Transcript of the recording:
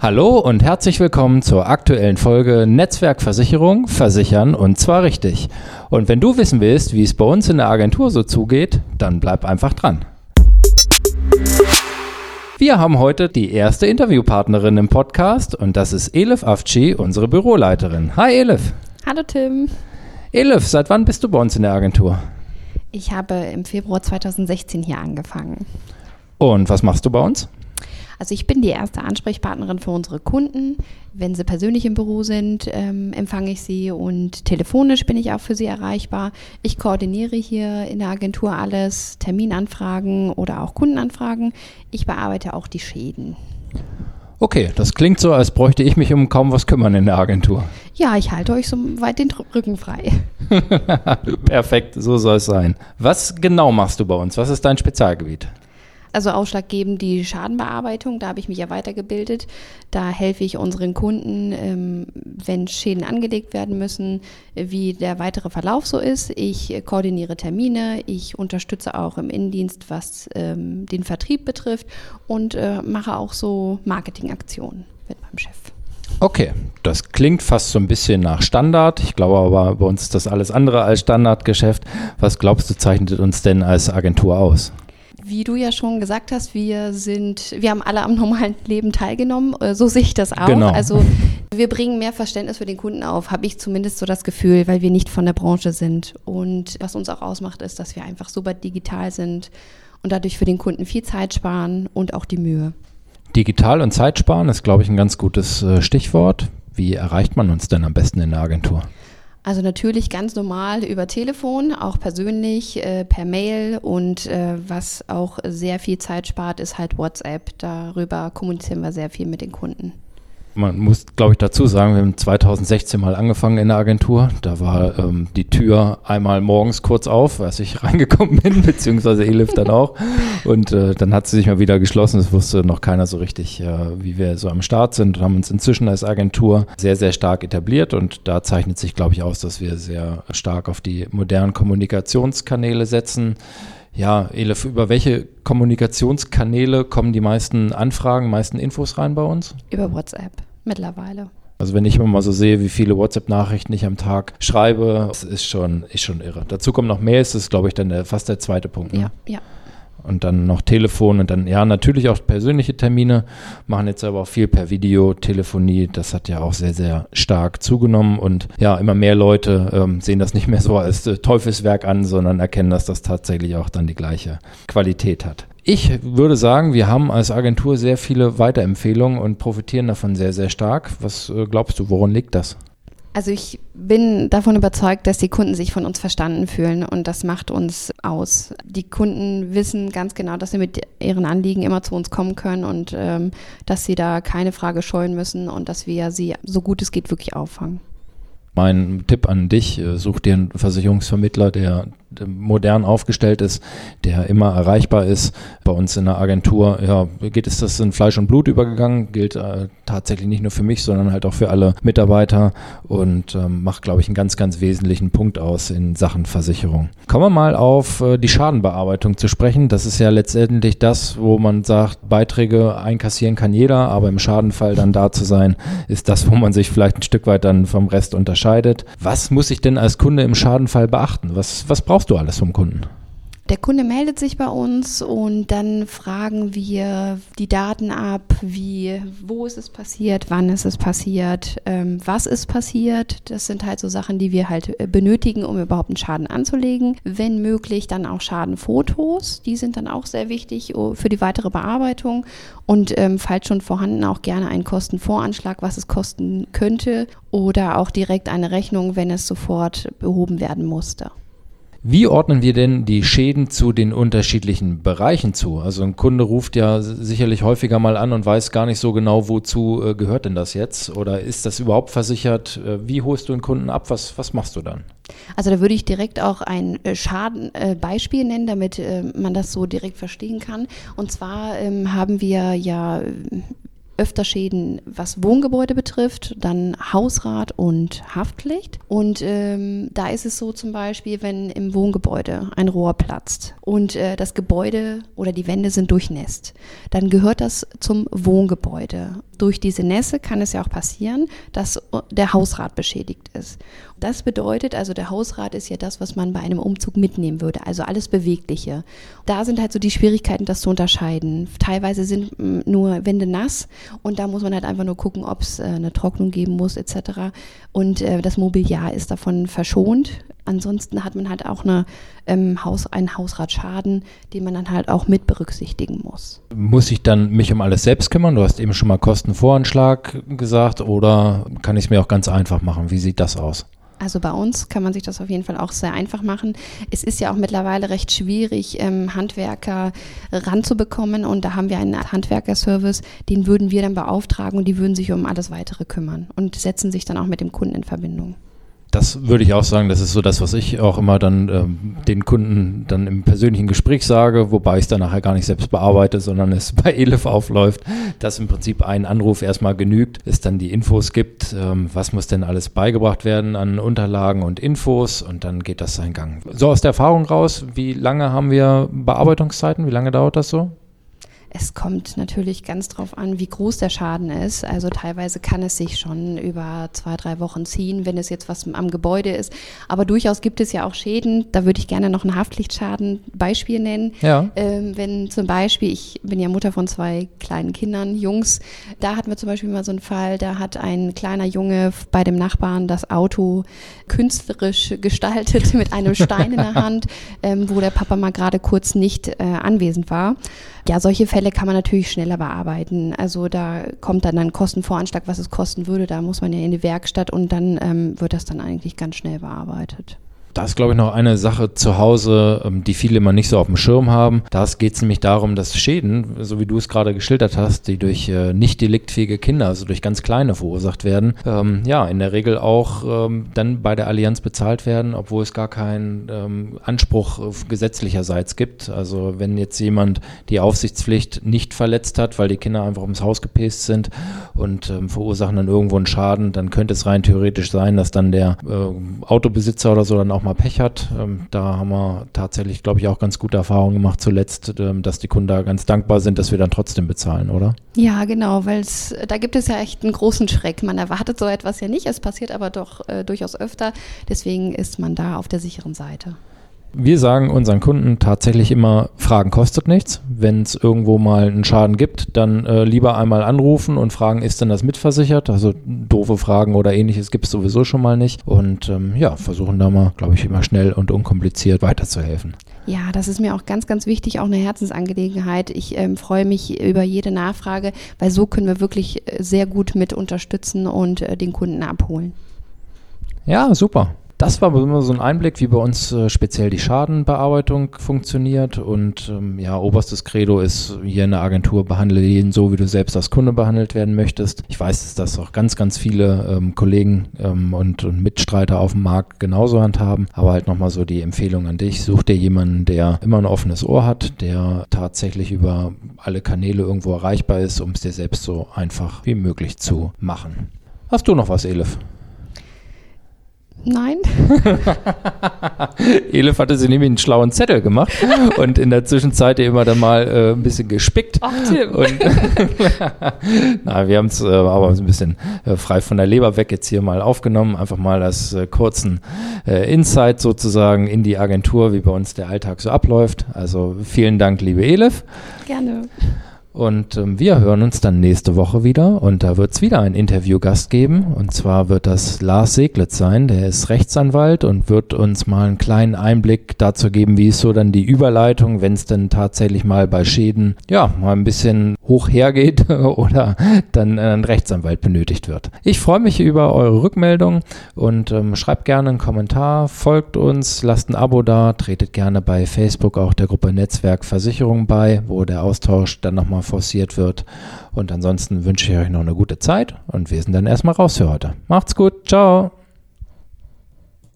Hallo und herzlich willkommen zur aktuellen Folge Netzwerkversicherung, versichern und zwar richtig. Und wenn du wissen willst, wie es bei uns in der Agentur so zugeht, dann bleib einfach dran. Wir haben heute die erste Interviewpartnerin im Podcast und das ist Elif Afci, unsere Büroleiterin. Hi Elif. Hallo Tim. Elif, seit wann bist du bei uns in der Agentur? Ich habe im Februar 2016 hier angefangen. Und was machst du bei uns? Also ich bin die erste Ansprechpartnerin für unsere Kunden. Wenn sie persönlich im Büro sind, ähm, empfange ich sie und telefonisch bin ich auch für sie erreichbar. Ich koordiniere hier in der Agentur alles, Terminanfragen oder auch Kundenanfragen. Ich bearbeite auch die Schäden. Okay, das klingt so, als bräuchte ich mich um kaum was kümmern in der Agentur. Ja, ich halte euch so weit den Rücken frei. Perfekt, so soll es sein. Was genau machst du bei uns? Was ist dein Spezialgebiet? Also ausschlaggebend die Schadenbearbeitung, da habe ich mich ja weitergebildet. Da helfe ich unseren Kunden, ähm, wenn Schäden angelegt werden müssen, wie der weitere Verlauf so ist. Ich koordiniere Termine, ich unterstütze auch im Innendienst, was ähm, den Vertrieb betrifft und äh, mache auch so Marketingaktionen mit meinem Chef. Okay, das klingt fast so ein bisschen nach Standard. Ich glaube aber, bei uns ist das alles andere als Standardgeschäft. Was glaubst du, zeichnet uns denn als Agentur aus? Wie du ja schon gesagt hast, wir sind, wir haben alle am normalen Leben teilgenommen. Äh, so sehe ich das auch. Genau. Also wir bringen mehr Verständnis für den Kunden auf, habe ich zumindest so das Gefühl, weil wir nicht von der Branche sind. Und was uns auch ausmacht, ist, dass wir einfach super digital sind und dadurch für den Kunden viel Zeit sparen und auch die Mühe. Digital und Zeit sparen ist, glaube ich, ein ganz gutes äh, Stichwort. Wie erreicht man uns denn am besten in der Agentur? Also natürlich ganz normal über Telefon, auch persönlich, äh, per Mail und äh, was auch sehr viel Zeit spart, ist halt WhatsApp. Darüber kommunizieren wir sehr viel mit den Kunden man muss, glaube ich, dazu sagen, wir haben 2016 mal angefangen in der Agentur. Da war ähm, die Tür einmal morgens kurz auf, als ich reingekommen bin, beziehungsweise Elif dann auch. Und äh, dann hat sie sich mal wieder geschlossen. Es wusste noch keiner so richtig, äh, wie wir so am Start sind. Und haben uns inzwischen als Agentur sehr, sehr stark etabliert. Und da zeichnet sich, glaube ich, aus, dass wir sehr stark auf die modernen Kommunikationskanäle setzen. Ja, Elif, über welche Kommunikationskanäle kommen die meisten Anfragen, meisten Infos rein bei uns? Über WhatsApp mittlerweile. Also wenn ich immer mal so sehe, wie viele WhatsApp-Nachrichten ich am Tag schreibe, das ist schon, ist schon irre. Dazu kommt noch das ist, glaube ich, dann der, fast der zweite Punkt. Ne? Ja, ja und dann noch Telefon und dann, ja, natürlich auch persönliche Termine, machen jetzt aber auch viel per Video, Telefonie, das hat ja auch sehr, sehr stark zugenommen und ja, immer mehr Leute ähm, sehen das nicht mehr so als äh, Teufelswerk an, sondern erkennen, dass das tatsächlich auch dann die gleiche Qualität hat. Ich würde sagen, wir haben als Agentur sehr viele Weiterempfehlungen und profitieren davon sehr, sehr stark. Was äh, glaubst du, woran liegt das? Also ich bin davon überzeugt, dass die Kunden sich von uns verstanden fühlen und das macht uns aus. Die Kunden wissen ganz genau, dass sie mit ihren Anliegen immer zu uns kommen können und ähm, dass sie da keine Frage scheuen müssen und dass wir sie so gut es geht wirklich auffangen. Mein Tipp an dich, äh, such dir einen Versicherungsvermittler, der modern aufgestellt ist, der immer erreichbar ist. Bei uns in der Agentur ja, geht es das in Fleisch und Blut übergegangen, gilt äh, tatsächlich nicht nur für mich, sondern halt auch für alle Mitarbeiter und ähm, macht, glaube ich, einen ganz, ganz wesentlichen Punkt aus in Sachen Versicherung. Kommen wir mal auf äh, die Schadenbearbeitung zu sprechen. Das ist ja letztendlich das, wo man sagt, Beiträge einkassieren kann jeder, aber im Schadenfall dann da zu sein, ist das, wo man sich vielleicht ein Stück weit dann vom Rest unterscheidet. Was muss ich denn als Kunde im Schadenfall beachten? Was, was brauchst du alles vom Kunden? Der Kunde meldet sich bei uns und dann fragen wir die Daten ab, wie, wo ist es passiert, wann ist es passiert, ähm, was ist passiert. Das sind halt so Sachen, die wir halt äh, benötigen, um überhaupt einen Schaden anzulegen. Wenn möglich, dann auch Schadenfotos. Die sind dann auch sehr wichtig oh, für die weitere Bearbeitung. Und ähm, falls schon vorhanden, auch gerne einen Kostenvoranschlag, was es kosten könnte. Oder auch direkt eine Rechnung, wenn es sofort behoben werden musste. Wie ordnen wir denn die Schäden zu den unterschiedlichen Bereichen zu? Also ein Kunde ruft ja sicherlich häufiger mal an und weiß gar nicht so genau, wozu äh, gehört denn das jetzt? Oder ist das überhaupt versichert? Äh, wie holst du einen Kunden ab? Was, was machst du dann? Also da würde ich direkt auch ein äh, Schadenbeispiel nennen, damit man das so direkt verstehen kann. Und zwar ähm, haben wir ja öfter Schäden, was Wohngebäude betrifft, dann Hausrat und Haftpflicht. Und ähm, da ist es so zum Beispiel, wenn im Wohngebäude ein Rohr platzt und äh, das Gebäude oder die Wände sind durchnässt, dann gehört das zum Wohngebäude. Durch diese Nässe kann es ja auch passieren, dass der Hausrat beschädigt ist. Das bedeutet also, der Hausrat ist ja das, was man bei einem Umzug mitnehmen würde, also alles Bewegliche. Da sind halt so die Schwierigkeiten, das zu unterscheiden. Teilweise sind mm, nur Wände nass und da muss man halt einfach nur gucken, ob es äh, eine Trocknung geben muss etc. Und äh, das Mobiliar ist davon verschont. Ansonsten hat man halt auch eine, ähm, Haus, einen Hausratschaden, den man dann halt auch mit berücksichtigen muss. Muss ich dann mich um alles selbst kümmern? Du hast eben schon mal Kostenvoranschlag gesagt oder kann ich es mir auch ganz einfach machen? Wie sieht das aus? Also bei uns kann man sich das auf jeden Fall auch sehr einfach machen. Es ist ja auch mittlerweile recht schwierig, ähm, Handwerker ranzubekommen und da haben wir einen Handwerkerservice, den würden wir dann beauftragen und die würden sich um alles weitere kümmern und setzen sich dann auch mit dem Kunden in Verbindung. Das würde ich auch sagen, das ist so das, was ich auch immer dann ähm, den Kunden dann im persönlichen Gespräch sage, wobei ich es dann nachher gar nicht selbst bearbeite, sondern es bei Elif aufläuft, dass im Prinzip ein Anruf erstmal genügt, es dann die Infos gibt, ähm, was muss denn alles beigebracht werden an Unterlagen und Infos und dann geht das seinen Gang. So aus der Erfahrung raus, wie lange haben wir Bearbeitungszeiten? Wie lange dauert das so? Es kommt natürlich ganz drauf an, wie groß der Schaden ist. Also teilweise kann es sich schon über zwei, drei Wochen ziehen, wenn es jetzt was am Gebäude ist. Aber durchaus gibt es ja auch Schäden. Da würde ich gerne noch ein Haftpflichtschaden-Beispiel nennen. Ja. Ähm, wenn zum Beispiel, ich bin ja Mutter von zwei kleinen Kindern, Jungs, da hatten wir zum Beispiel mal so einen Fall, da hat ein kleiner Junge bei dem Nachbarn das Auto künstlerisch gestaltet mit einem Stein in der Hand, ähm, wo der Papa mal gerade kurz nicht äh, anwesend war. Ja, solche Fälle kann man natürlich schneller bearbeiten. Also da kommt dann ein Kostenvoranschlag, was es kosten würde. Da muss man ja in die Werkstatt und dann ähm, wird das dann eigentlich ganz schnell bearbeitet. Da ist, glaube ich, noch eine Sache zu Hause, ähm, die viele immer nicht so auf dem Schirm haben. Da geht es nämlich darum, dass Schäden, so wie du es gerade geschildert hast, die durch äh, nicht deliktfähige Kinder, also durch ganz kleine verursacht werden, ähm, ja, in der Regel auch ähm, dann bei der Allianz bezahlt werden, obwohl es gar keinen ähm, Anspruch gesetzlicherseits gibt. Also wenn jetzt jemand die Aufsichtspflicht nicht verletzt hat, weil die Kinder einfach ums Haus gepäst sind und ähm, verursachen dann irgendwo einen Schaden, dann könnte es rein theoretisch sein, dass dann der äh, Autobesitzer oder so dann auch mal mal Pech hat. Ähm, da haben wir tatsächlich, glaube ich, auch ganz gute Erfahrungen gemacht zuletzt, ähm, dass die Kunden da ganz dankbar sind, dass wir dann trotzdem bezahlen, oder? Ja, genau, weil da gibt es ja echt einen großen Schreck. Man erwartet so etwas ja nicht, es passiert aber doch äh, durchaus öfter. Deswegen ist man da auf der sicheren Seite. Wir sagen unseren Kunden tatsächlich immer, Fragen kostet nichts. Wenn es irgendwo mal einen Schaden gibt, dann äh, lieber einmal anrufen und fragen, ist denn das mitversichert? Also doofe Fragen oder ähnliches gibt es sowieso schon mal nicht. Und ähm, ja, versuchen da mal, glaube ich, immer schnell und unkompliziert weiterzuhelfen. Ja, das ist mir auch ganz, ganz wichtig, auch eine Herzensangelegenheit. Ich ähm, freue mich über jede Nachfrage, weil so können wir wirklich äh, sehr gut mit unterstützen und äh, den Kunden abholen. Ja, super. Das war immer so ein Einblick, wie bei uns äh, speziell die Schadenbearbeitung funktioniert. Und ähm, ja, oberstes Credo ist hier in der Agentur, behandle jeden so, wie du selbst als Kunde behandelt werden möchtest. Ich weiß, dass das auch ganz, ganz viele ähm, Kollegen ähm, und, und, Mitstreiter auf dem Markt genauso handhaben. Aber halt nochmal so die Empfehlung an dich, such dir jemanden, der immer ein offenes Ohr hat, der tatsächlich über alle Kanäle irgendwo erreichbar ist, um es dir selbst so einfach wie möglich zu machen. Hast du noch was, Elif? Nein. Elif hatte sie nämlich einen schlauen Zettel gemacht und in der Zwischenzeit immer dann mal äh, ein bisschen gespickt. Ach, Tim. Und Na, wir haben es äh, aber ein bisschen äh, frei von der Leber weg jetzt hier mal aufgenommen. Einfach mal als äh, kurzen äh, Insight sozusagen in die Agentur, wie bei uns der Alltag so abläuft. Also vielen Dank, liebe Elif. Gerne. Und ähm, wir hören uns dann nächste Woche wieder und da wird es wieder einen Interviewgast geben. Und zwar wird das Lars Seglitz sein, der ist Rechtsanwalt und wird uns mal einen kleinen Einblick dazu geben, wie ist so dann die Überleitung, wenn es denn tatsächlich mal bei Schäden ja mal ein bisschen hoch hergeht oder dann ein Rechtsanwalt benötigt wird. Ich freue mich über eure Rückmeldung und ähm, schreibt gerne einen Kommentar, folgt uns, lasst ein Abo da, tretet gerne bei Facebook auch der Gruppe Netzwerk Versicherung bei, wo der Austausch dann nochmal forciert wird. Und ansonsten wünsche ich euch noch eine gute Zeit und wir sind dann erstmal raus für heute. Macht's gut, ciao.